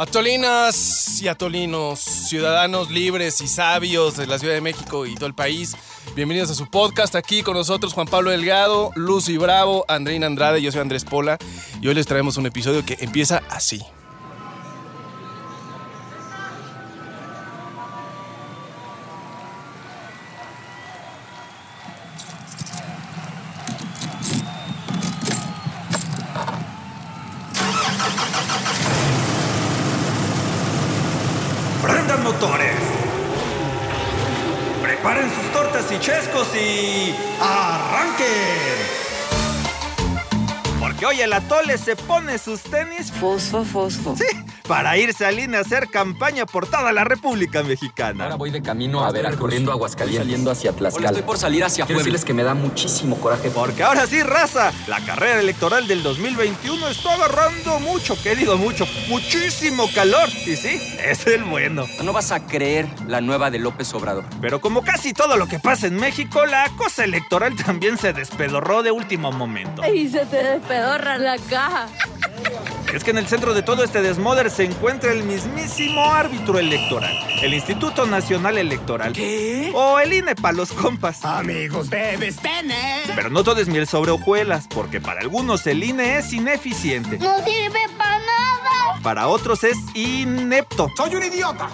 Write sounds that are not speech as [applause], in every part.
Atolinas y atolinos, ciudadanos libres y sabios de la Ciudad de México y todo el país, bienvenidos a su podcast. Aquí con nosotros Juan Pablo Delgado, Lucy Bravo, Andreina Andrade, yo soy Andrés Pola y hoy les traemos un episodio que empieza así. Atole se pone sus tenis Fosfo, fosfo. sí, para irse al INE a hacer campaña por toda la República Mexicana. Ahora voy de camino a Veracruz. corriendo a Aguascalientes. Saliendo hacia Hola, Tlaxcala. estoy por salir hacia Quiero Puebla. decirles que me da muchísimo coraje. Porque ahora sí, raza, la carrera electoral del 2021 está agarrando mucho, que digo mucho, muchísimo calor. Y sí, es el bueno. No vas a creer la nueva de López Obrador. Pero como casi todo lo que pasa en México, la cosa electoral también se despedorró de último momento. Y se te despedorra la caja. Es que en el centro de todo este desmoder se encuentra el mismísimo árbitro electoral, el Instituto Nacional Electoral. ¿Qué? O el INE para los compas. Amigos, debes tener. Pero no todo es miel sobre hojuelas, porque para algunos el INE es ineficiente, No sirve para nada. para otros es inepto. Soy un idiota.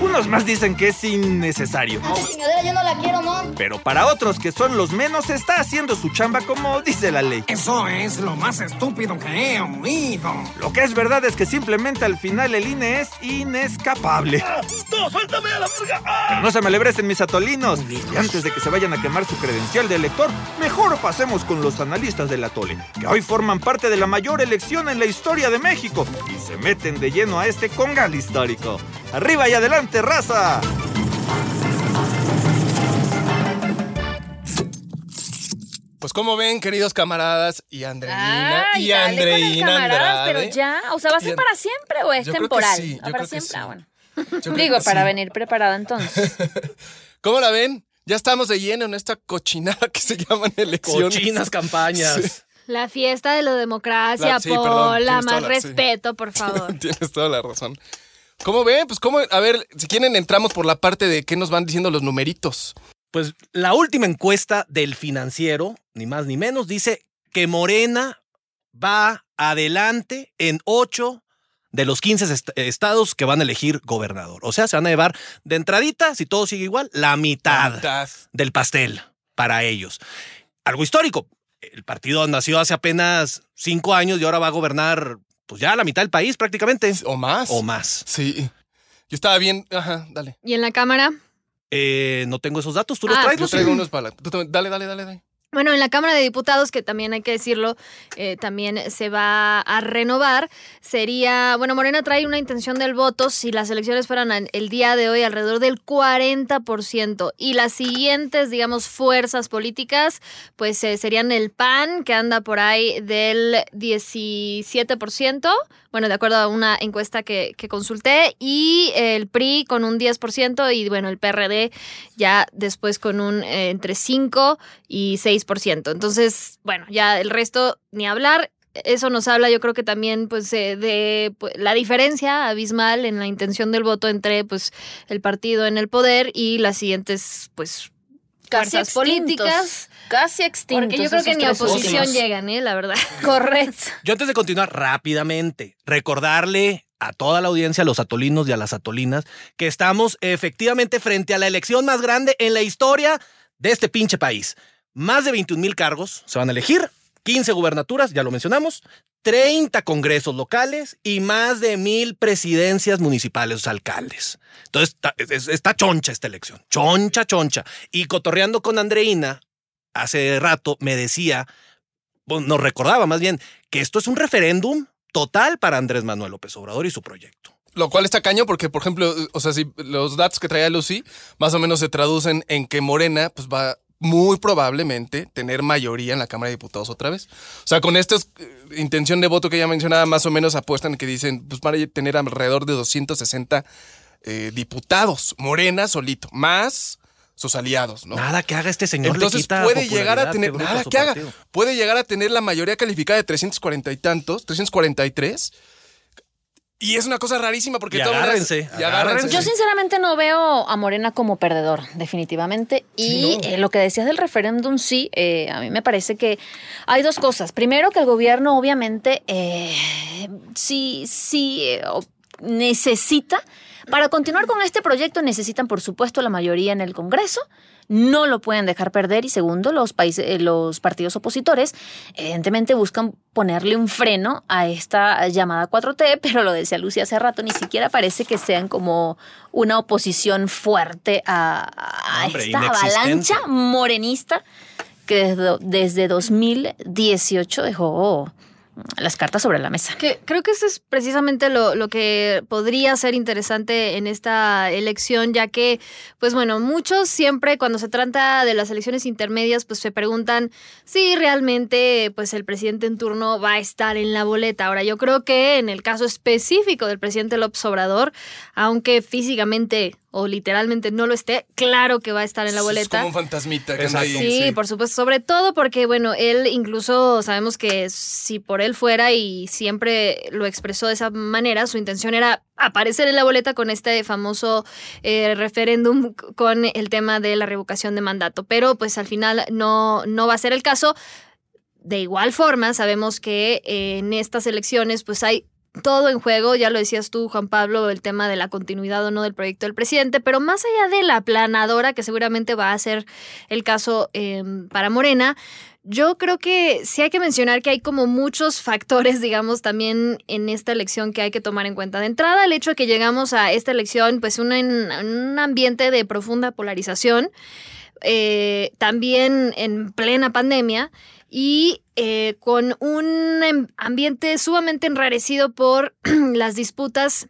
Unos más dicen que es innecesario. Esa chingadera yo no la quiero, ¿no? Pero para otros que son los menos está haciendo su chamba como dice la ley. Eso es lo más estúpido que he oído. Lo que es verdad es que simplemente al final el INE es inescapable. ¡No, suéltame a la verga! Pero no se me lebrecen mis atolinos. Y antes de que se vayan a quemar su credencial de elector, mejor pasemos con los analistas del atole, que hoy forman parte de la mayor elección en la historia de México y se meten de lleno a este congal histórico. ¡Arriba y adelante, raza! Pues como ven, queridos camaradas y Andreina Ay, y dale con el Andreina camaradas, Andrade. pero ya, o sea, ¿va a ser para siempre o es Yo creo que temporal? sí, yo para creo que siempre, sí. ah, bueno. [laughs] Yo Digo, que para sí. venir preparada entonces. [laughs] ¿Cómo la ven? Ya estamos de lleno en esta cochinada que se llaman elecciones. Cochinas campañas. Sí. La fiesta de la democracia, La- sí, perdón, más la- sí. respeto, por favor. [laughs] Tienes toda la razón. ¿Cómo ven? Pues cómo, a ver, si quieren entramos por la parte de qué nos van diciendo los numeritos. Pues la última encuesta del financiero, ni más ni menos, dice que Morena va adelante en 8 de los 15 est- estados que van a elegir gobernador. O sea, se van a llevar de entradita, si todo sigue igual, la mitad, La mitad. del pastel para ellos. Algo histórico. El partido nació hace apenas cinco años y ahora va a gobernar pues ya la mitad del país prácticamente. ¿O más? O más. Sí. Yo estaba bien. Ajá, dale. ¿Y en la Cámara? Eh, no tengo esos datos, ¿tú los Ah, traes? Yo traigo unos para. tú también- Dale, dale, dale, dale. Bueno, en la Cámara de Diputados, que también hay que decirlo, eh, también se va a renovar, sería, bueno, Morena trae una intención del voto si las elecciones fueran el día de hoy alrededor del 40% y las siguientes, digamos, fuerzas políticas, pues eh, serían el PAN, que anda por ahí del 17%, bueno, de acuerdo a una encuesta que, que consulté, y el PRI con un 10% y bueno, el PRD ya después con un eh, entre 5 y 6%. Entonces, bueno, ya el resto ni hablar. Eso nos habla, yo creo que también, pues, eh, de pues, la diferencia abismal en la intención del voto entre, pues, el partido en el poder y las siguientes, pues, Casi fuerzas políticas. Casi extintos. Porque yo creo que ni tres oposición últimos. llegan, ¿eh? La verdad. [laughs] Correcto. Yo antes de continuar rápidamente, recordarle a toda la audiencia, a los atolinos y a las atolinas, que estamos efectivamente frente a la elección más grande en la historia de este pinche país. Más de 21 mil cargos se van a elegir, 15 gubernaturas, ya lo mencionamos, 30 congresos locales y más de mil presidencias municipales, o alcaldes. Entonces, está, es- está choncha esta elección, choncha, choncha. Y cotorreando con Andreina, hace rato me decía, nos recordaba más bien, que esto es un referéndum total para Andrés Manuel López Obrador y su proyecto. Lo cual está caño porque, por ejemplo, o sea, si los datos que traía Lucy más o menos se traducen en que Morena pues va muy probablemente tener mayoría en la Cámara de Diputados otra vez. O sea, con esta eh, intención de voto que ya mencionaba, más o menos apuestan que dicen, pues van a tener alrededor de 260 eh, diputados, Morena solito, más sus aliados, ¿no? Nada que haga este señor. Entonces puede llegar a tener, nada que haga, puede llegar a tener la mayoría calificada de 340 y tantos, 343, Y es una cosa rarísima porque Y agárrense. Yo sinceramente no veo a Morena como perdedor, definitivamente. Y eh, lo que decías del referéndum, sí, eh, a mí me parece que hay dos cosas. Primero, que el gobierno obviamente eh, sí, sí eh, necesita, para continuar con este proyecto necesitan por supuesto la mayoría en el Congreso. No lo pueden dejar perder. Y segundo, los, países, eh, los partidos opositores evidentemente buscan ponerle un freno a esta llamada 4T, [laughs] pero lo decía Lucy hace rato, ni siquiera parece que sean como una oposición fuerte a, a Hombre, esta avalancha morenista que desde, desde 2018 dejó las cartas sobre la mesa. Creo que eso es precisamente lo, lo que podría ser interesante en esta elección, ya que, pues bueno, muchos siempre cuando se trata de las elecciones intermedias, pues se preguntan si realmente pues el presidente en turno va a estar en la boleta. Ahora, yo creo que en el caso específico del presidente López Obrador, aunque físicamente o literalmente no lo esté, claro que va a estar en la Es boleta. como un fantasmita que anda ahí. Sí, por supuesto, sobre todo porque, bueno, él incluso sabemos que si por él fuera y siempre lo expresó de esa manera, su intención era aparecer en la boleta con este famoso eh, referéndum con el tema de la revocación de mandato, pero pues al final no, no va a ser el caso. De igual forma, sabemos que eh, en estas elecciones pues hay todo en juego, ya lo decías tú, Juan Pablo, el tema de la continuidad o no del proyecto del presidente, pero más allá de la planadora, que seguramente va a ser el caso eh, para Morena, yo creo que sí hay que mencionar que hay como muchos factores, digamos, también en esta elección que hay que tomar en cuenta. De entrada, el hecho de que llegamos a esta elección, pues en un ambiente de profunda polarización, eh, también en plena pandemia y eh, con un em- ambiente sumamente enrarecido por [clears throat] las disputas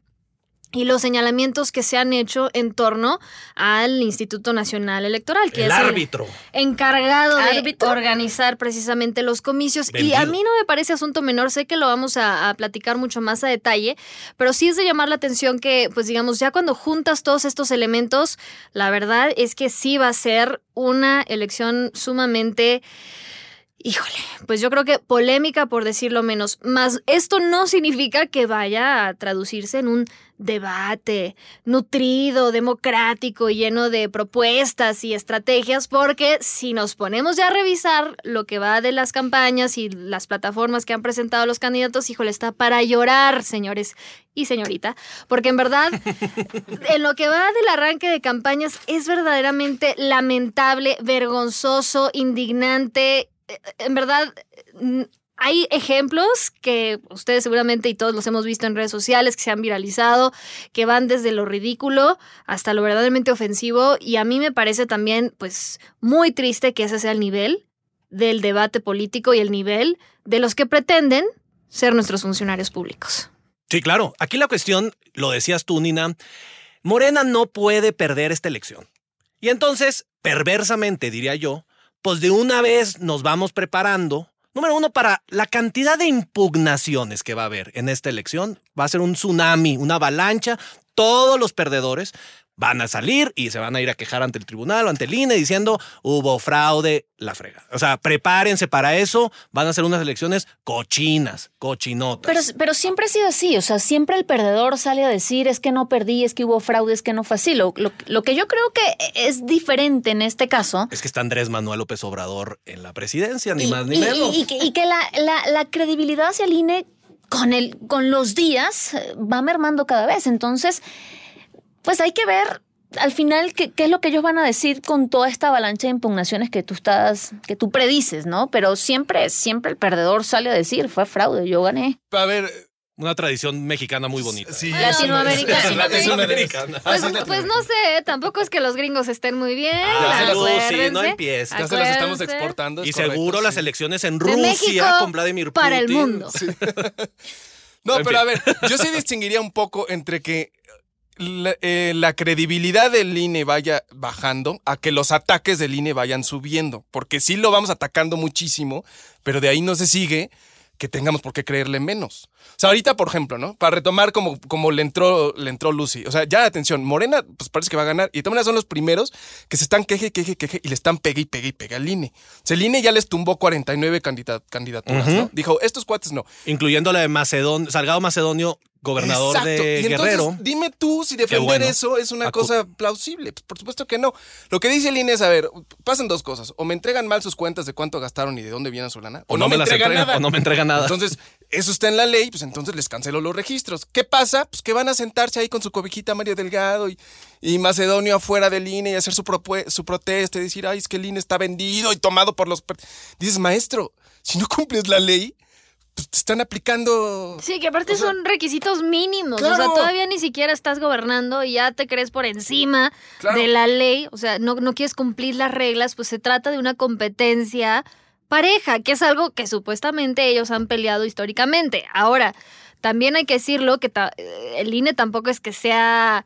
y los señalamientos que se han hecho en torno al Instituto Nacional Electoral, que El es el árbitro. encargado de ¿Árbitro? organizar precisamente los comicios. Y a mí no me parece asunto menor, sé que lo vamos a, a platicar mucho más a detalle, pero sí es de llamar la atención que, pues digamos, ya cuando juntas todos estos elementos, la verdad es que sí va a ser una elección sumamente... Híjole, pues yo creo que polémica por decirlo menos. Más esto no significa que vaya a traducirse en un debate nutrido, democrático y lleno de propuestas y estrategias, porque si nos ponemos ya a revisar lo que va de las campañas y las plataformas que han presentado los candidatos, híjole, está para llorar, señores y señorita, porque en verdad, [laughs] en lo que va del arranque de campañas es verdaderamente lamentable, vergonzoso, indignante, en verdad... hay ejemplos que ustedes seguramente y todos los hemos visto en redes sociales que se han viralizado, que van desde lo ridículo hasta lo verdaderamente ofensivo y a mí me parece también pues muy triste que ese sea el nivel del debate político y el nivel de los que pretenden ser nuestros funcionarios públicos. Sí, claro. Aquí la cuestión, lo decías tú, Nina, Morena no puede perder esta elección. Y entonces, perversamente, diría yo, pues de una vez nos vamos preparando. Número uno, para la cantidad de impugnaciones que va a haber en esta elección, va a ser un tsunami, una avalancha. Todos los perdedores van a salir y se van a ir a quejar ante el tribunal o ante el INE diciendo hubo fraude, la frega. O sea, prepárense para eso. Van a ser unas elecciones cochinas, cochinotas. Pero, pero siempre ha sido así, o sea, siempre el perdedor sale a decir es que no perdí, es que hubo fraude, es que no fue así. Lo, lo- lo que yo creo que es diferente en este caso Es que está Andrés Manuel López Obrador en la presidencia, ni y, más ni y- menos. y- y que, y que la, la- la credibilidad hacia el INE con, el, con los días eh, va mermando cada vez. Entonces, pues hay que ver al final qué, qué es lo que ellos van a decir con toda esta avalancha de impugnaciones que tú estás, que tú predices, ¿no? Pero siempre, siempre el perdedor sale a decir, fue fraude, yo gané. A ver, Una tradición mexicana muy bonita. sí, Latinoamericana. Latinoamericana. Pues, Así es pues no sé, tampoco es que los gringos estén muy bien. Ah, acuérdense. no empieces. Ya se las estamos exportando. es Y correcto, seguro las sí. elecciones en Rusia México con Vladimir Putin. para el mundo. [laughs] No, En pero a ver, yo sí distinguiría un poco entre que la, eh, la credibilidad del INE vaya bajando a que los ataques del INE vayan subiendo. Porque sí lo vamos atacando muchísimo, pero de ahí no se sigue que tengamos por qué creerle menos. O sea, ahorita, por ejemplo, ¿no? Para retomar como, como le, entró, le entró Lucy. O sea, ya atención, Morena, pues parece que va a ganar. Y de todas maneras son los primeros que se están queje, queje, queje y le están pegue y pegue y pegue al INE. O sea, el INE ya les tumbó 49 candida- candidaturas. ¿no? Dijo, estos cuates no. Incluyendo la de Macedonio, Salgado Macedonio, gobernador Exacto. de y entonces, Guerrero. dime tú si defender bueno. eso es una cosa plausible. Pues, por supuesto que no. Lo que dice el INE es, a ver, pasan dos cosas. O me entregan mal sus cuentas de cuánto gastaron y de dónde viene su lana. O, no, me, las entregan entrega- nada. o no me entrega nada. Entonces, eso está en la ley, pues entonces les cancelo los registros. ¿Qué pasa? Pues que van a sentarse ahí con su cobijita Mario Delgado y, y Macedonio afuera del INE y hacer su, su protesta y decir, ay, es que el INE está vendido y tomado por los... per-". Dices, maestro, si no cumples la ley, te están aplicando... Sí, que aparte O sea, son requisitos mínimos. O sea, todavía ni siquiera estás gobernando y ya te crees por encima Claro. de la ley. O sea, no, no quieres cumplir las reglas, pues se trata de una competencia pareja, que es algo que supuestamente ellos han peleado históricamente. Ahora, también hay que decirlo que eh, el INE tampoco es que sea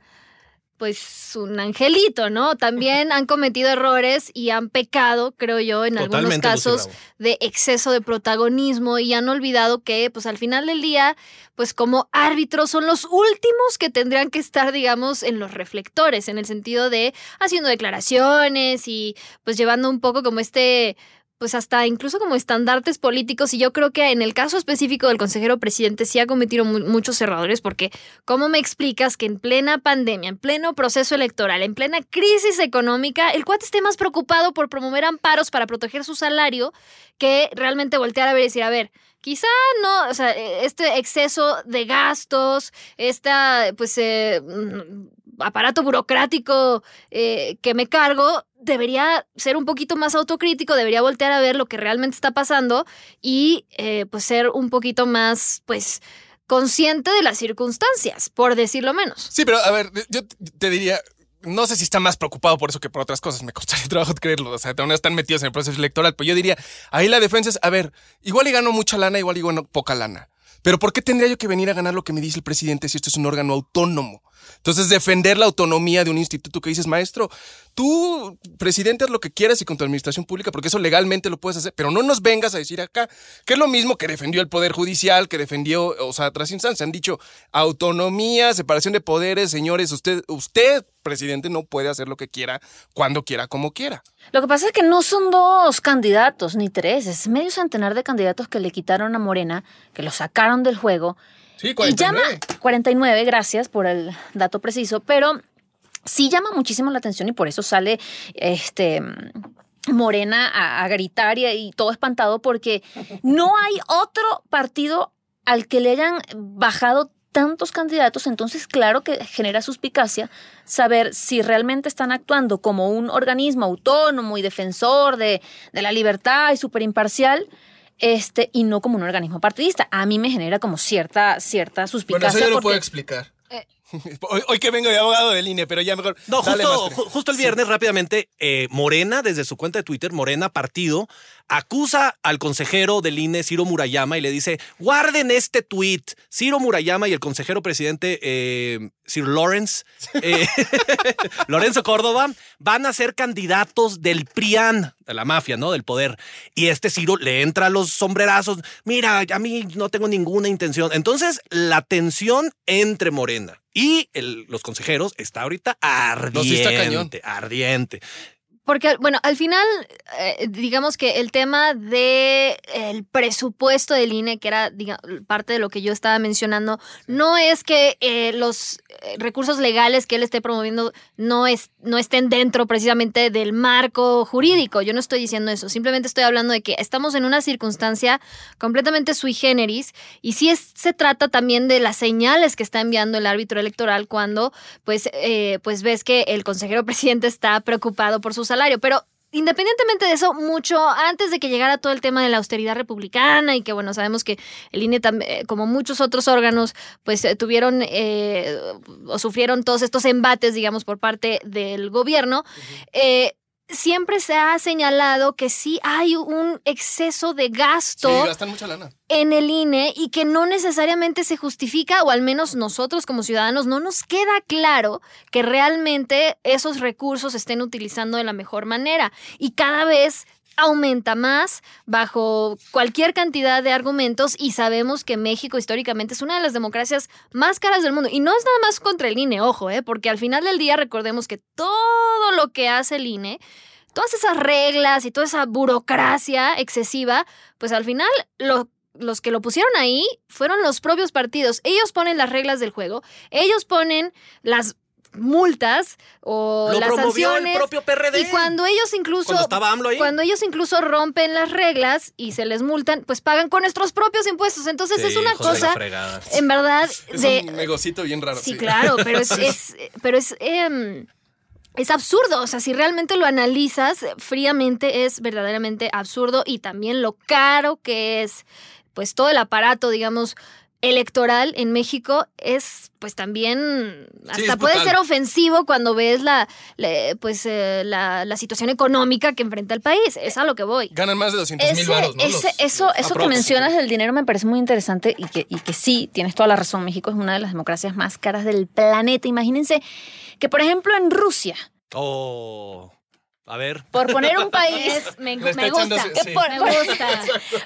pues un angelito, ¿no? También han cometido errores y han pecado, creo yo, en algunos Totalmente, casos de exceso de protagonismo y han olvidado que, pues al final del día, pues como árbitros son los últimos que tendrían que estar, digamos, en los reflectores, en el sentido de haciendo declaraciones y pues llevando un poco como este pues hasta incluso como estandartes políticos y yo creo que en el caso específico del consejero presidente sí ha cometido mu- muchos errores porque ¿cómo me explicas que en plena pandemia, en pleno proceso electoral, en plena crisis económica, el cuate esté más preocupado por promover amparos para proteger su salario que realmente voltear a ver y decir, a ver, quizá no, o sea, eh, este exceso de gastos, esta, pues, eh, mm, aparato burocrático eh, que me cargo, debería ser un poquito más autocrítico, debería voltear a ver lo que realmente está pasando y, eh, pues, ser un poquito más, pues, consciente de las circunstancias, por decirlo menos. Sí, pero a ver, yo te diría, no sé si está más preocupado por eso que por otras cosas, me costaría [laughs] trabajo creerlo, o sea, están metidos en el proceso electoral, pero yo diría, ahí la defensa es, a ver, igual y gano mucha lana, igual y gano poca lana, pero ¿por qué tendría yo que venir a ganar lo que me dice el presidente si esto es un órgano autónomo? Entonces, defender la autonomía de un instituto que dices, maestro, tú, presidente, haz lo que quieras y con tu administración pública, porque eso legalmente lo puedes hacer, pero no nos vengas a decir acá, que es lo mismo que defendió el Poder Judicial, que defendió, o sea, otras instancias. Han dicho autonomía, separación de poderes, señores, usted, usted, presidente, no puede hacer lo que quiera, cuando quiera, como quiera. Lo que pasa es que no son dos candidatos, ni tres, es medio centenar de candidatos que le quitaron a Morena, que lo sacaron del juego. Sí, Y llama 49, gracias por el dato preciso, pero sí llama muchísimo la atención y por eso sale este Morena a, a gritar y, y todo espantado porque no hay otro partido al que le hayan bajado tantos candidatos, entonces claro que genera suspicacia saber si realmente están actuando como un organismo autónomo y defensor de, de la libertad y súper imparcial, este, y no como un organismo partidista. A mí me genera como cierta, cierta Bueno, suspicacia. eso yo lo puedo explicar. Eh. Hoy, hoy que vengo de abogado del INE, pero ya mejor. No, Dale, justo, ju- justo el viernes, rápidamente, eh, Morena, desde su cuenta de Twitter, Morena Partido, acusa al consejero del INE, Ciro Murayama, y le dice: guarden este tweet. Ciro Murayama y el consejero presidente, eh, Sir Lawrence, eh, [laughs] Lorenzo Córdoba, van a ser candidatos del PRIAN, de la mafia, ¿no? Del poder. Y este Ciro le entra a los sombrerazos. Mira, a mí no tengo ninguna intención. Entonces, la tensión entre Morena y el- los consejeros está ahorita ardiente. No, sí está cañón. Ardiente. Porque, bueno, al final, eh, digamos que el tema de el presupuesto del INE, que era parte de lo que yo estaba mencionando, no es que eh, los eh, recursos legales que él esté promoviendo no, es, no estén dentro precisamente del marco jurídico. Yo no estoy diciendo eso. Simplemente estoy hablando de que estamos en una circunstancia completamente sui generis y sí es- se trata también de las señales que está enviando el árbitro electoral cuando pues, eh, pues ves que el consejero [laughs] presidente está preocupado por su salario. Pero independientemente de eso, mucho antes de que llegara todo el tema de la austeridad republicana y que, bueno, sabemos que el INE, eh, como muchos otros órganos, pues eh, tuvieron eh, o sufrieron todos estos embates, digamos, por parte del gobierno, eh, siempre se ha señalado que sí hay un exceso de Sí, gasto gastan mucha lana. en el INE y que no necesariamente se justifica, o al menos nosotros como ciudadanos no nos queda claro que realmente esos recursos se estén utilizando de la mejor manera. Y cada vez aumenta más bajo cualquier cantidad de argumentos y sabemos que México históricamente es una de las democracias más caras del mundo. Y no es nada más contra el INE, ojo, ¿eh? porque al final del día recordemos que todo lo que hace el INE todas esas reglas y toda esa burocracia excesiva, pues al final lo los que lo pusieron ahí fueron los propios partidos. Ellos ponen las reglas del juego, ellos ponen las multas o Lo las promovió el sanciones. propio PRD. Y cuando ellos incluso Cuando estaba AMLO ahí. cuando ellos incluso rompen las reglas y se les multan, pues pagan con nuestros propios impuestos. Entonces es una cosa en verdad Es de un negocito bien raro. Sí, claro, pero es, [laughs] es- pero es, em, es absurdo. O sea, si realmente lo analizas fríamente, es verdaderamente absurdo y también lo caro que es, pues todo el aparato, digamos, electoral en México es pues también hasta puede ser ofensivo cuando ves la, la- pues eh, la, la situación económica que enfrenta el país es a lo que voy Ganan más de 200 mil Los- eso eso que mencionas del dinero me parece muy interesante y que, y que sí, tienes toda la razón. México es una de las democracias más caras del planeta. Imagínense que, por ejemplo, en Rusia, Oh. A ver. por poner un [laughs] país, me, gusta sí. por, me gusta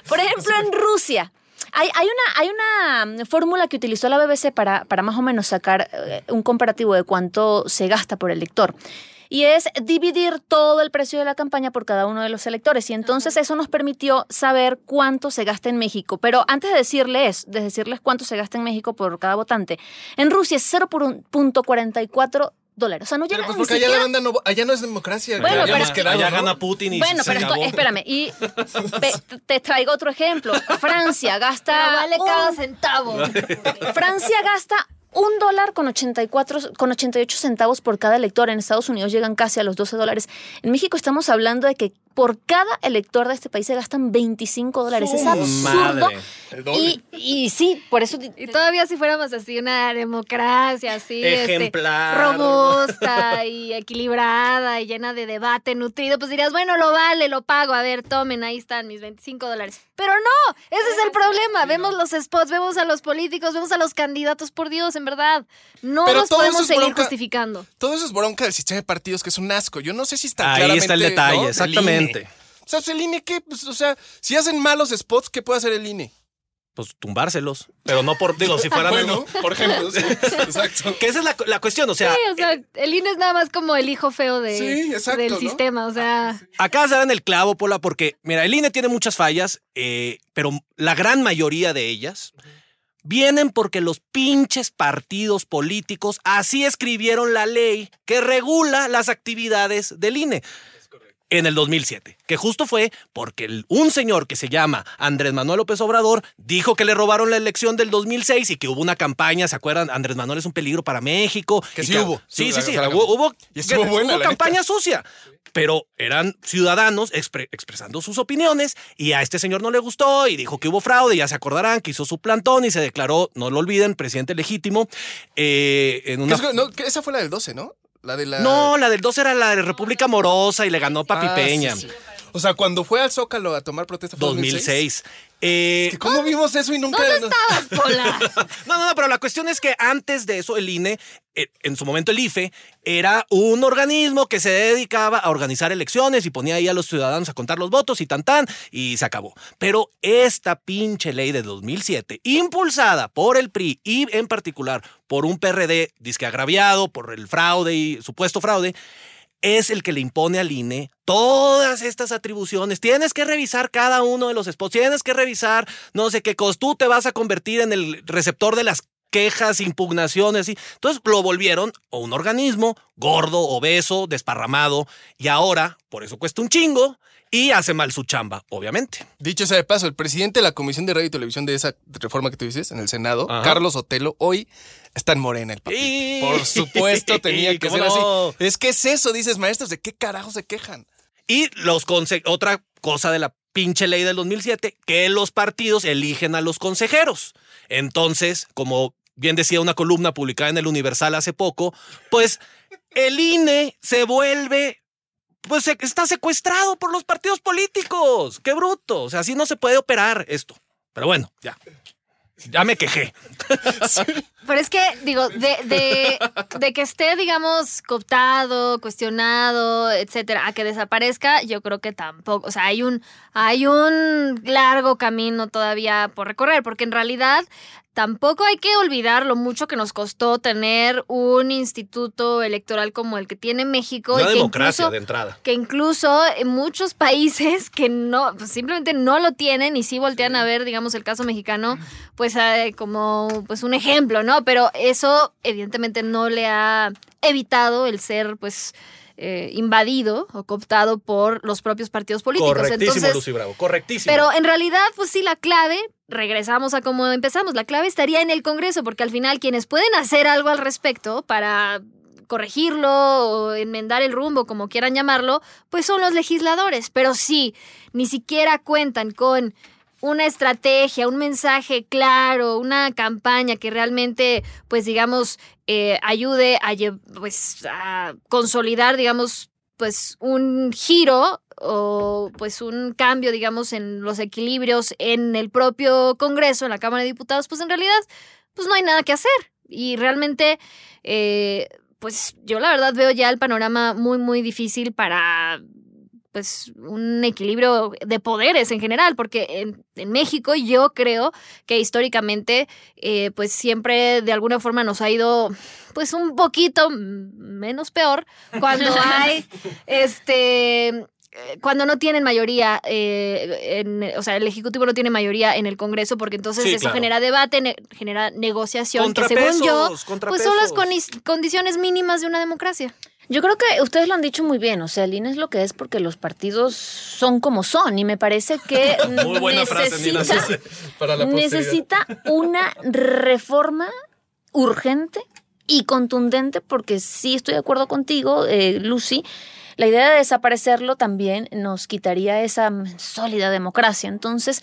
por ejemplo, en Rusia. Hay, hay una, hay una fórmula que utilizó la BBC para, para más o menos sacar eh, un comparativo de cuánto se gasta por elector. Y es dividir todo el precio de la campaña por cada uno de los electores. Y entonces eso nos permitió saber cuánto se gasta en México. Pero antes de decirles, de decirles cuánto se gasta en México por cada votante, en Rusia es 0.44 dólares. O sea, no llega Pero pues ni porque allá la banda no, allá no es democracia. Bueno, pero es que Allá ¿no? gana Putin y Bueno, se pero esto- espérame, y pe- te traigo otro ejemplo. Francia Pero gasta. vale un- cada centavo [laughs] Francia gasta un dólar con 84, con 88 centavos por cada elector. En Estados Unidos llegan casi a los 12 dólares. En México estamos hablando de que por cada elector de este país se gastan 25 dólares. Es Su absurdo. madre. El doble. Y, y sí, por eso. Y todavía si fuéramos así una democracia así este, Ejemplar. robusta y equilibrada y llena de debate nutrido, pues dirías, bueno, lo vale, lo pago, a ver, tomen, ahí están mis 25 dólares. Pero no, ese es el problema. Vemos los spots, vemos a los políticos, vemos a los candidatos, por Dios, en verdad. No Pero nos podemos seguir bronca. justificando. Todo eso es bronca del sistema de partidos, que es un asco. Yo no sé si está Ahí claramente... está el detalle, exactamente. O sea, el INE, ¿qué? Pues, o sea, si hacen malos spots, ¿qué puede hacer el INE? Pues tumbárselos. Pero no por, digo, si fueran. Bueno, por ejemplo, sí, [laughs] exacto. Que esa es la, la cuestión, o sea, Sí, o sea, el INE es nada más como el hijo feo de, Sí, exacto, del ¿no? sistema, o sea... acá se dan el clavo, Pola, porque, mira, el INE tiene muchas fallas, eh, pero la gran mayoría de ellas vienen porque los pinches partidos políticos así escribieron la ley que regula las actividades del INE. En el 2007, que justo fue porque un señor que se llama Andrés Manuel López Obrador dijo que le robaron la elección del 2006 y que hubo una campaña, ¿se acuerdan? Andrés Manuel es un peligro para México. Que sí hubo. Sí, sí, Sí, la- hubo, hubo- buena, neta. campaña sucia, pero eran ciudadanos expre- expresando sus opiniones y a este señor no le gustó y dijo que hubo fraude, ya se acordarán que hizo su plantón y se declaró, no lo olviden, presidente legítimo eh, en una... no, esa fue la del 12, ¿no? La de la... No, la del 2 era la de República Morosa y le ganó Papi Ah, Peña. sí, sí. O sea, cuando fue al Zócalo a tomar protesta fue 2006. Eh, ¿Que ¿Cómo vimos eso y nunca... ¿Dónde estabas, [laughs] Pola? No, no, no, pero la cuestión es que antes de eso el INE, eh, en su momento el IFE, era un organismo que se dedicaba a organizar elecciones y ponía ahí a los ciudadanos a contar los votos y tan tan, y se acabó. Pero esta pinche ley de 2007, impulsada por el PRI y en particular por un PRD disque agraviado por el fraude y supuesto fraude, es el que le impone al INE todas estas atribuciones. Tienes que revisar cada uno de los spots, tienes que revisar no sé qué cosas. Tú te vas a convertir en el receptor de las quejas, impugnaciones y entonces lo volvieron un organismo gordo, obeso, desparramado y ahora por eso cuesta un chingo y hace mal su chamba, obviamente. Dicho sea de paso, el presidente de la Comisión de Radio y Televisión de esa reforma que tú dices en el Senado, Ajá. Carlos Otelo, hoy está en Morena el papito. Y- Por supuesto tenía [laughs] que ¿Cómo ser no? así. Es que es eso, dices, maestros, ¿de qué carajo se quejan? Y los otra cosa de la pinche ley del 2007, que los partidos eligen a los consejeros. Entonces, como bien decía una columna publicada en el Universal hace poco, pues el INE se vuelve, pues está secuestrado por los partidos políticos. Qué bruto. O sea, así no se puede operar esto. Pero bueno, ya. Ya me quejé. [laughs] Pero es que, digo, de, de, de que esté, digamos, cooptado, cuestionado, etcétera, a que desaparezca, yo creo que tampoco. O sea, hay un, hay un largo camino todavía por recorrer, porque en realidad tampoco hay que olvidar lo mucho que nos costó tener un instituto electoral como el que tiene México. Una y democracia incluso- de entrada. que incluso en muchos países que no, pues, simplemente no lo tienen y sí voltean a ver, digamos, el caso mexicano, pues eh, como pues un ejemplo, ¿no? Pero eso evidentemente no le ha evitado el ser, pues, eh, invadido o cooptado por los propios partidos políticos. Correctísimo, Entonces, Lucy Bravo. Correctísimo. pero en realidad, pues sí, la clave, regresamos a cómo empezamos, la clave estaría en el Congreso, porque al final quienes pueden hacer algo al respecto para corregirlo o enmendar el rumbo, como quieran llamarlo, pues son los legisladores. Pero sí, ni siquiera cuentan con una estrategia, un mensaje claro, una campaña que realmente, pues digamos, eh, ayude a, pues, a consolidar, digamos, pues un giro o pues un cambio, digamos, en los equilibrios en el propio Congreso, en la Cámara de Diputados, pues en realidad, pues no hay nada que hacer. Y realmente, eh, pues yo la verdad veo ya el panorama muy, muy difícil para pues un equilibrio de poderes en general, porque en, en México yo creo que históricamente eh, pues siempre de alguna forma nos ha ido pues un poquito menos peor cuando hay [laughs] este cuando no tienen mayoría, eh, en- o sea, el Ejecutivo no tiene mayoría en el Congreso, porque entonces Sí, eso claro. genera debate, ne- genera negociación, que según yo, pues son las condiciones mínimas de una democracia. Yo creo que ustedes lo han dicho muy bien, o sea, el INE es lo que es porque los partidos son como son y me parece que [laughs] Muy buena frase, necesita, sí, para la necesita una reforma urgente y contundente porque sí estoy de acuerdo contigo, eh, Lucy. La idea de desaparecerlo también nos quitaría esa sólida democracia. Entonces,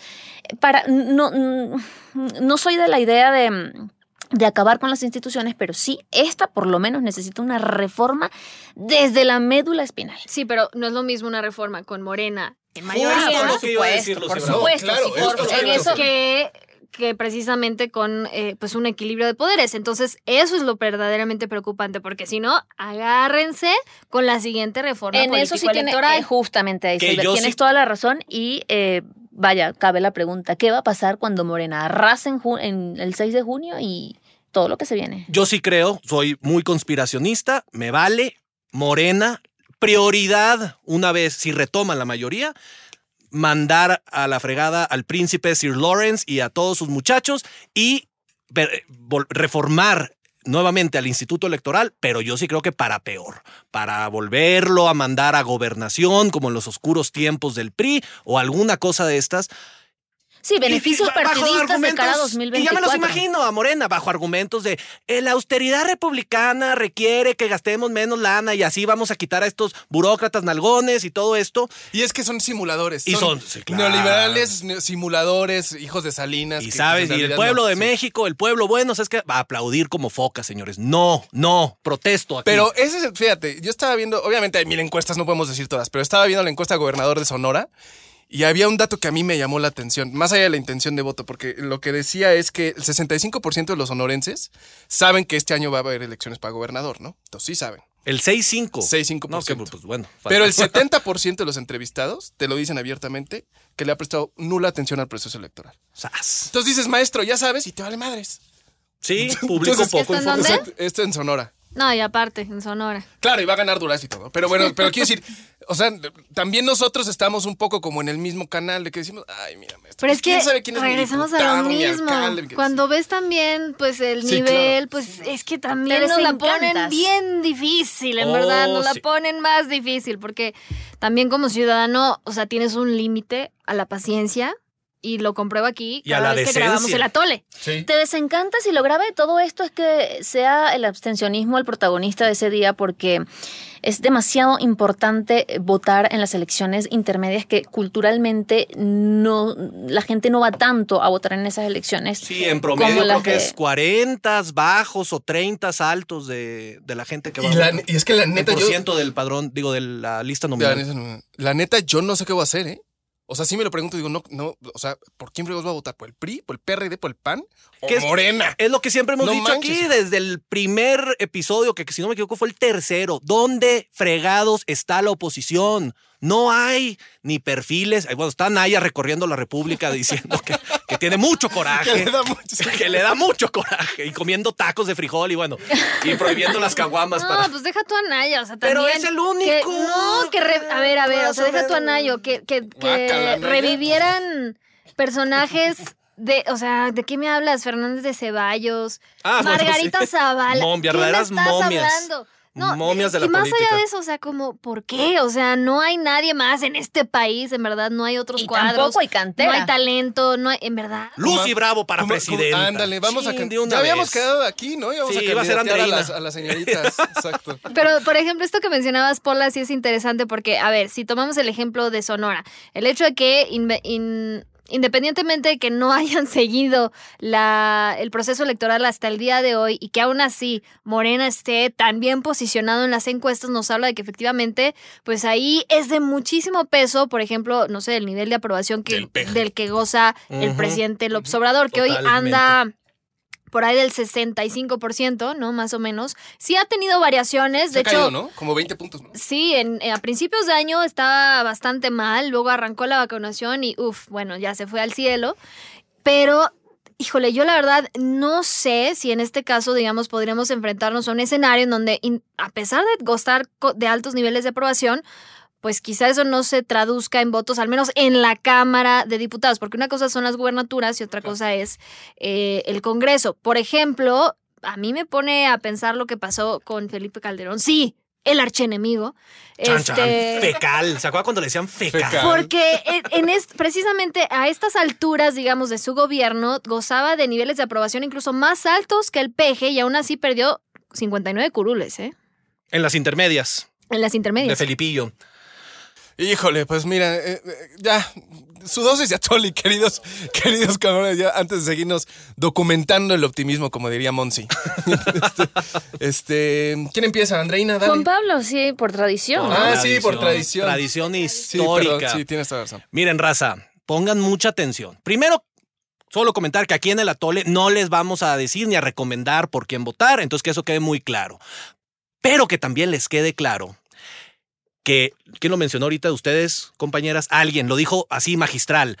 para no, no soy de la idea de, mm, de acabar con las instituciones, pero sí, esta por lo menos necesita una reforma desde la médula espinal. Sí, pero no es lo mismo una reforma con Morena en mayoría por supuesto, por- en eso que, que precisamente con eh, pues un equilibrio de poderes. Entonces, eso es lo verdaderamente preocupante, porque si no, agárrense con la siguiente reforma En eso sí tiene político-electoral. eh, justamente ahí, tienes sí- toda la razón y eh, vaya, cabe la pregunta, ¿qué va a pasar cuando Morena arrase en, en el 6 de junio y todo lo que se viene? Yo sí creo, soy muy conspiracionista, me vale, Morena, prioridad, una vez, si retoman la mayoría, mandar a la fregada al príncipe Sir Lawrence y a todos sus muchachos y vol- reformar nuevamente al Instituto Electoral, pero yo sí creo que para peor, para volverlo a mandar a gobernación como en los oscuros tiempos del PRI o alguna cosa de estas. Sí, beneficios Y- y partidistas de argumentos- cara a Y 2024. ya me los imagino a Morena, bajo argumentos de eh, la austeridad republicana requiere que gastemos menos lana y así vamos a quitar a estos burócratas nalgones y todo esto. Y es que son simuladores. Y son- sí, claro. neoliberales, ne- simuladores, hijos de Salinas. Y que, sabes, y el pueblo no, de sí. México, el pueblo bueno, es que va a aplaudir como foca, señores. No, no, protesto aquí. Pero ese es, fíjate, yo estaba viendo, obviamente hay mil encuestas, no podemos decir todas, pero estaba viendo la encuesta de gobernador de Sonora y había un dato que a mí me llamó la atención, más allá de la intención de voto, porque lo que decía es que el 65% de los sonorenses saben que este año va a haber elecciones para gobernador, ¿no? Entonces sí saben. el 6-5. 6-5%. No, que, pues bueno. Pero el [laughs] 70% de los entrevistados te lo dicen abiertamente que le ha prestado nula atención al proceso electoral. Sas. Entonces dices, maestro, ya sabes, y te vale madres. Sí, [laughs] publico Entonces, poco ¿Esto en dónde? Esto en Sonora. No, y aparte, en Sonora. Claro, y va a ganar Duraz y todo. Pero bueno, pero quiero decir, o sea, también nosotros estamos un poco como en el mismo canal de que decimos, ay, mira, maestro, Pero es pues, ¿quién que sabe quién es mi regresamos a lo mi mismo. alcalde? Cuando ves también pues el Sí, nivel, claro. pues es que también nos la ponen bien difícil, en Oh, verdad, nos la ponen más difícil, porque también como ciudadano, o sea, tienes un límite a la paciencia y lo compruebo aquí Y a cada la vez que grabamos el atole. Sí. Te desencanta si lo grave de todo esto es que sea el abstencionismo el protagonista de ese día porque es demasiado importante votar en las elecciones intermedias que culturalmente no la gente no va tanto a votar en esas elecciones. Sí, en promedio creo que de- es 40 bajos o 30 altos de, de la gente que va Y, a la- votar. y es que la El neta, por yo, ciento del padrón, digo, de la lista la, nominal. neta, no- la neta, yo no sé qué voy a hacer, ¿eh? O sea, sí me lo pregunto, digo, no, no, o sea, ¿por quién fregados va a votar? ¿Por el PRI, por el PRD, por el PAN o ¿Qué es- Morena? Es lo que siempre hemos No dicho manches. aquí desde el primer episodio, que si no me equivoco fue el tercero. ¿Dónde fregados está la oposición? No hay ni perfiles. Bueno, está Naya recorriendo la República diciendo que, que tiene mucho coraje. Que le da mucho- que le da mucho coraje. Y comiendo tacos de frijol y bueno, y prohibiendo las caguamas No, para. pues deja tu Anaya, o sea, Pero también. es el que- único. no, que. re- a ver, a ver, o sea, a deja tu ver. Anayo, que, que, que Guácala, revivieran personajes. De, o sea, ¿de qué me hablas? Fernández de Ceballos, Ah, bueno, Margarita sí. Zavala. Mom- ¿Qué me verdaderas estás momias. hablando? No, Momias de la y más política. allá de eso, o sea, como, ¿por qué? O sea, no hay nadie más en este país, en verdad, no hay otros Y cuadros. tampoco hay cantera. No hay talento, no hay, en verdad. Lucy Bravo para ¿Cómo- presidente. Ándale, vamos a Chin, can- de una Ya habíamos vez. quedado aquí, ¿no? Íbamos Sí, a iba a ser a las, a las señoritas. [laughs] Exacto. Pero, por ejemplo, esto que mencionabas, Paula, sí es interesante porque, a ver, si tomamos el ejemplo de Sonora, el hecho de que in- independientemente de que no [laughs] hayan seguido la, el proceso electoral hasta el día de hoy y que aún así Morena esté tan bien posicionado en las encuestas, nos habla de que efectivamente, pues ahí es de muchísimo peso, por ejemplo, no sé, el nivel de aprobación que, Del del que goza el presidente López Obrador, que hoy anda por ahí del 65%, ¿no? Más o menos. Sí ha tenido variaciones, Se de ha hecho... caído, ¿no? Como 20 puntos. ¿no? Sí, en, eh, a principios de año estaba bastante mal, luego arrancó la vacunación y uff, bueno, ya se fue al cielo. Pero, híjole, yo la verdad no sé si en este caso, digamos, podríamos enfrentarnos a un escenario en donde, a pesar de gozar de altos niveles de aprobación, pues quizá eso no se traduzca en votos, al menos en la Cámara de Diputados, porque una cosa son las gubernaturas y otra cosa es eh, el Congreso. Por ejemplo, a mí me pone a pensar lo que pasó con Felipe Calderón. Sí, el archienemigo. Chan, chan, Este, fecal. ¿Se acuerdan cuando le decían fecal? Fecal. porque en, precisamente a estas alturas, digamos, de su gobierno, gozaba de niveles de aprobación incluso más altos que el peje y aún así perdió 59 curules, ¿eh? En las intermedias En las de intermedias. Felipillo. Híjole, pues mira, eh, eh, ya, su dosis de atoli, [laughs] queridos, queridos cabrones, ya antes de seguirnos documentando el optimismo, como diría Monsi. [laughs] este, este, ¿quién empieza? Andreina, dale. Juan Pablo, sí, por tradición. Ah, sí, por tradición. Tradición Sí, histórica. perdón, sí, tienes toda razón. Miren, raza, pongan mucha atención. Primero, solo comentar que aquí en el Atole no les vamos a decir ni a recomendar por quién votar, entonces que eso quede muy claro. Pero que también les quede claro que, ¿quién lo mencionó ahorita de ustedes, compañeras? Alguien lo dijo así magistral.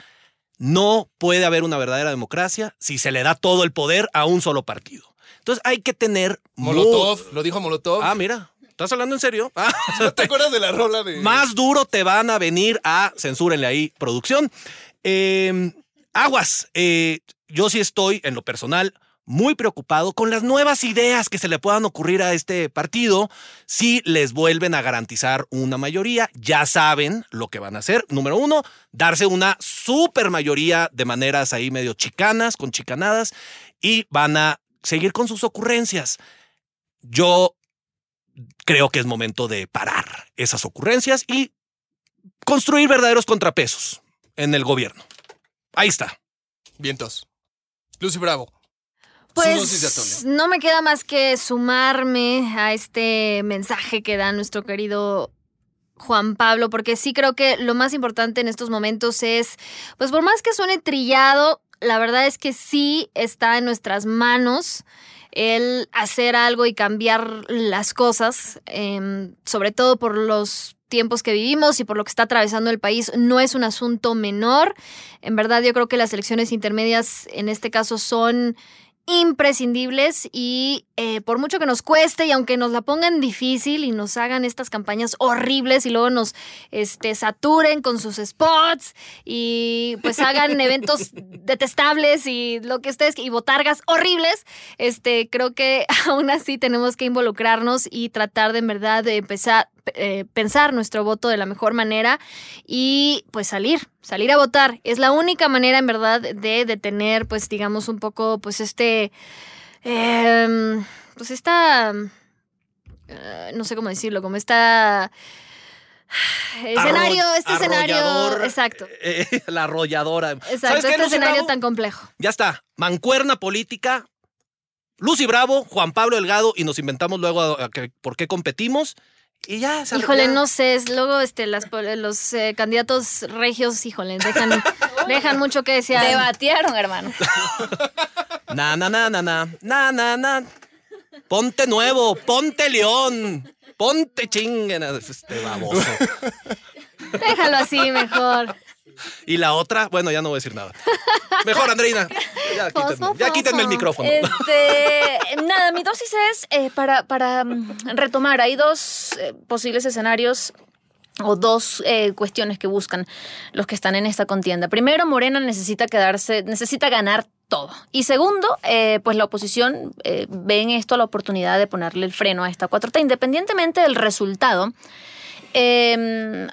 No puede haber una verdadera democracia si se le da todo el poder a un solo partido. Entonces hay que tener... Molotov, lo dijo Molotov. Ah, mira, ¿estás hablando en serio? Ah. ¿No [laughs] te acuerdas de la rola de...? Más duro te van a venir a censúrenle ahí, producción. Eh, aguas, eh, yo sí estoy en lo personal muy preocupado con las nuevas ideas que se le puedan ocurrir a este partido si les vuelven a garantizar una mayoría. Ya saben lo que van a hacer. Número uno, darse una super mayoría de maneras ahí medio chicanas, con chicanadas, y van a seguir con sus ocurrencias. Yo creo que es momento de parar esas ocurrencias y construir verdaderos contrapesos en el gobierno. Ahí está. Vientos. Lucy Bravo. Pues no me queda más que sumarme a este mensaje que da nuestro querido Juan Pablo, porque sí creo que lo más importante en estos momentos es, pues por más que suene trillado, la verdad es que sí está en nuestras manos el hacer algo y cambiar las cosas, em, sobre todo por los tiempos que vivimos y por lo que está atravesando el país, no es un asunto menor. En verdad yo creo que las elecciones intermedias en este caso son imprescindibles y eh, por mucho que nos cueste y aunque nos la pongan difícil y nos hagan estas campañas horribles y luego nos este, saturen con sus spots y pues hagan [laughs] eventos detestables y lo que ustedes y botargas horribles, este, creo que [laughs] aún así tenemos que involucrarnos y tratar de en verdad de empezar eh, pensar nuestro voto de la mejor manera y pues salir, salir a votar. Es la única manera en verdad de detener pues digamos un poco pues este, em, pues esta, eh, no sé cómo decirlo, como esta... [sighs] Escenario, este escenario, exacto, eh, la arrolladora. ¿Sabes exacto, este escenario Bravo? tan complejo. Ya está. Mancuerna política. Lucy Bravo, Juan Pablo Delgado y nos inventamos luego a- a que- por qué competimos Y ya, se Híjole, ya. no sé, es- luego este, las, los eh, candidatos regios, híjole, dejan, [laughs] dejan mucho que desear. Debatearon, hermano. [laughs] Na, na, na, na, na, na, na, na. Ponte nuevo, ponte león, ponte chinguen. Este baboso. [laughs] Déjalo así mejor. Y la otra, bueno, ya no voy a decir nada. Mejor, Andreina. Ya Fosfo, quítenme, ya quítenme el micrófono. Este, nada, mi dosis es eh, para, para mm, retomar. Hay dos eh, posibles escenarios o dos eh, cuestiones que buscan los que están en esta contienda. Primero, Morena necesita quedarse, necesita ganar todo. Y segundo, eh, pues la oposición eh, ve en esto la oportunidad de ponerle el freno a esta 4T, independientemente del resultado. Eh,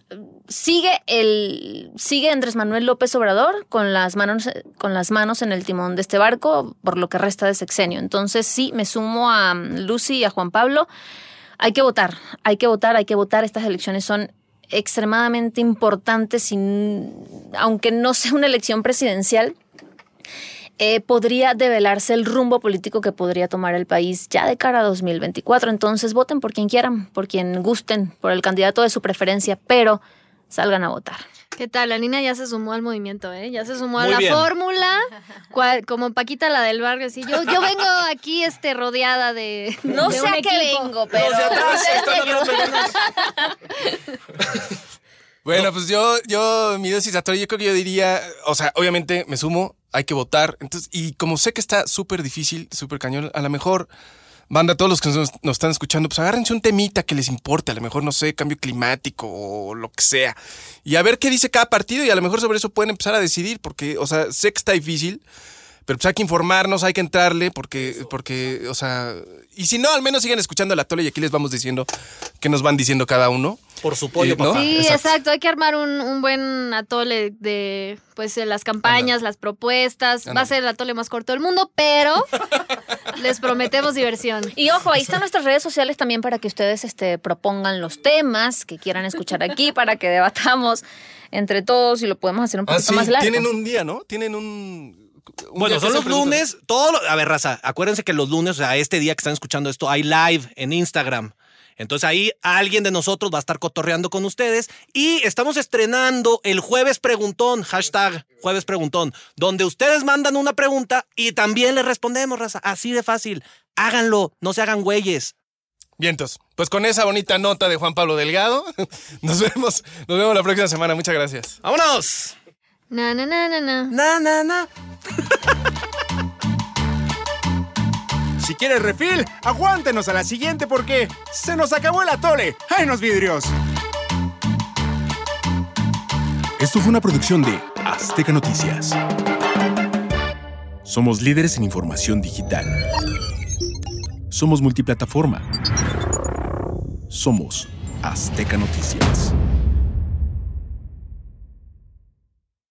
sigue el sigue Andrés Manuel López Obrador con las manos con las manos en el timón de este barco por lo que resta de sexenio. Entonces sí me sumo a mm, Lucy y a Juan Pablo. Hay que votar, hay que votar, hay que votar. Estas elecciones son extremadamente importantes, y, aunque no sea una elección presidencial. Eh, podría develarse el rumbo político que podría tomar el país ya de cara a 2024. Entonces voten por quien quieran, por quien gusten, por el candidato de su preferencia, pero salgan a votar. ¿Qué tal? La niña ya se sumó al movimiento, ¿eh? Ya se sumó a Muy la bien. fórmula, cual- como Paquita la del barrio, así. Yo, yo vengo aquí este, rodeada de. No de sé un a qué vengo, pero... Los de atrás están. [laughs] Bueno, pues yo, yo, mi dosis yo creo que yo diría, o sea, obviamente me sumo, hay que votar. Entonces, y como sé que está súper difícil, súper cañón, a lo mejor, banda, todos los que nos, nos están escuchando, pues agárrense un temita que les importe, a lo mejor, no sé, cambio climático o lo que sea. Y a ver qué dice cada partido y a lo mejor sobre eso pueden empezar a decidir, porque, o sea, sé que está difícil. Pero pues hay que informarnos, hay que entrarle, porque, porque, o sea, y si no, al menos sigan escuchando la tole y aquí les vamos diciendo qué nos van diciendo cada uno. Por su pollo, Eh. Sí, Exacto. exacto. Hay que armar un, un buen atole de pues de las campañas, las propuestas. Va a ser el atole más corto del mundo, pero [laughs] les prometemos diversión. Y ojo, ahí están nuestras redes sociales también para que ustedes este, propongan los temas que quieran escuchar aquí, para que debatamos entre todos y lo podemos hacer un Ah, poquito sí, más largo. tienen un día, ¿no? Tienen un... Bueno, son los lunes, todo lo- a ver, raza, acuérdense que los lunes, o sea, este día que están escuchando esto, hay live en Instagram. Entonces ahí alguien de nosotros va a estar cotorreando con ustedes y estamos estrenando el jueves preguntón, hashtag jueves preguntón, donde ustedes mandan una pregunta y también les respondemos, raza, así de fácil. Háganlo, no se hagan güeyes. Vientos. Pues con esa bonita nota de Juan Pablo Delgado, [laughs] nos vemos, nos vemos la próxima semana. Muchas gracias. ¡Vámonos! Na, na, na, na, na. Na, na, na. Si quieres refil, aguántenos a la siguiente porque se nos acabó el atole. ¡Ay, los vidrios! Esto fue una producción de Azteca Noticias. Somos líderes en información digital. Somos multiplataforma. Somos Azteca Noticias.